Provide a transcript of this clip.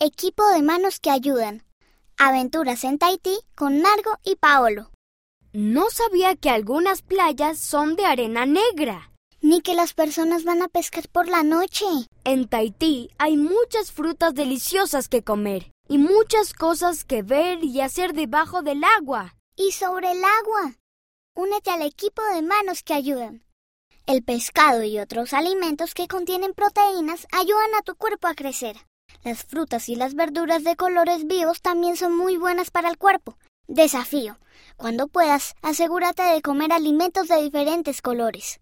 Equipo de manos que ayudan. Aventuras en Tahití con Nargo y Paolo. No sabía que algunas playas son de arena negra. Ni que las personas van a pescar por la noche. En Tahití hay muchas frutas deliciosas que comer y muchas cosas que ver y hacer debajo del agua. Y sobre el agua. Únete al equipo de manos que ayudan. El pescado y otros alimentos que contienen proteínas ayudan a tu cuerpo a crecer. Las frutas y las verduras de colores vivos también son muy buenas para el cuerpo. Desafío. Cuando puedas, asegúrate de comer alimentos de diferentes colores.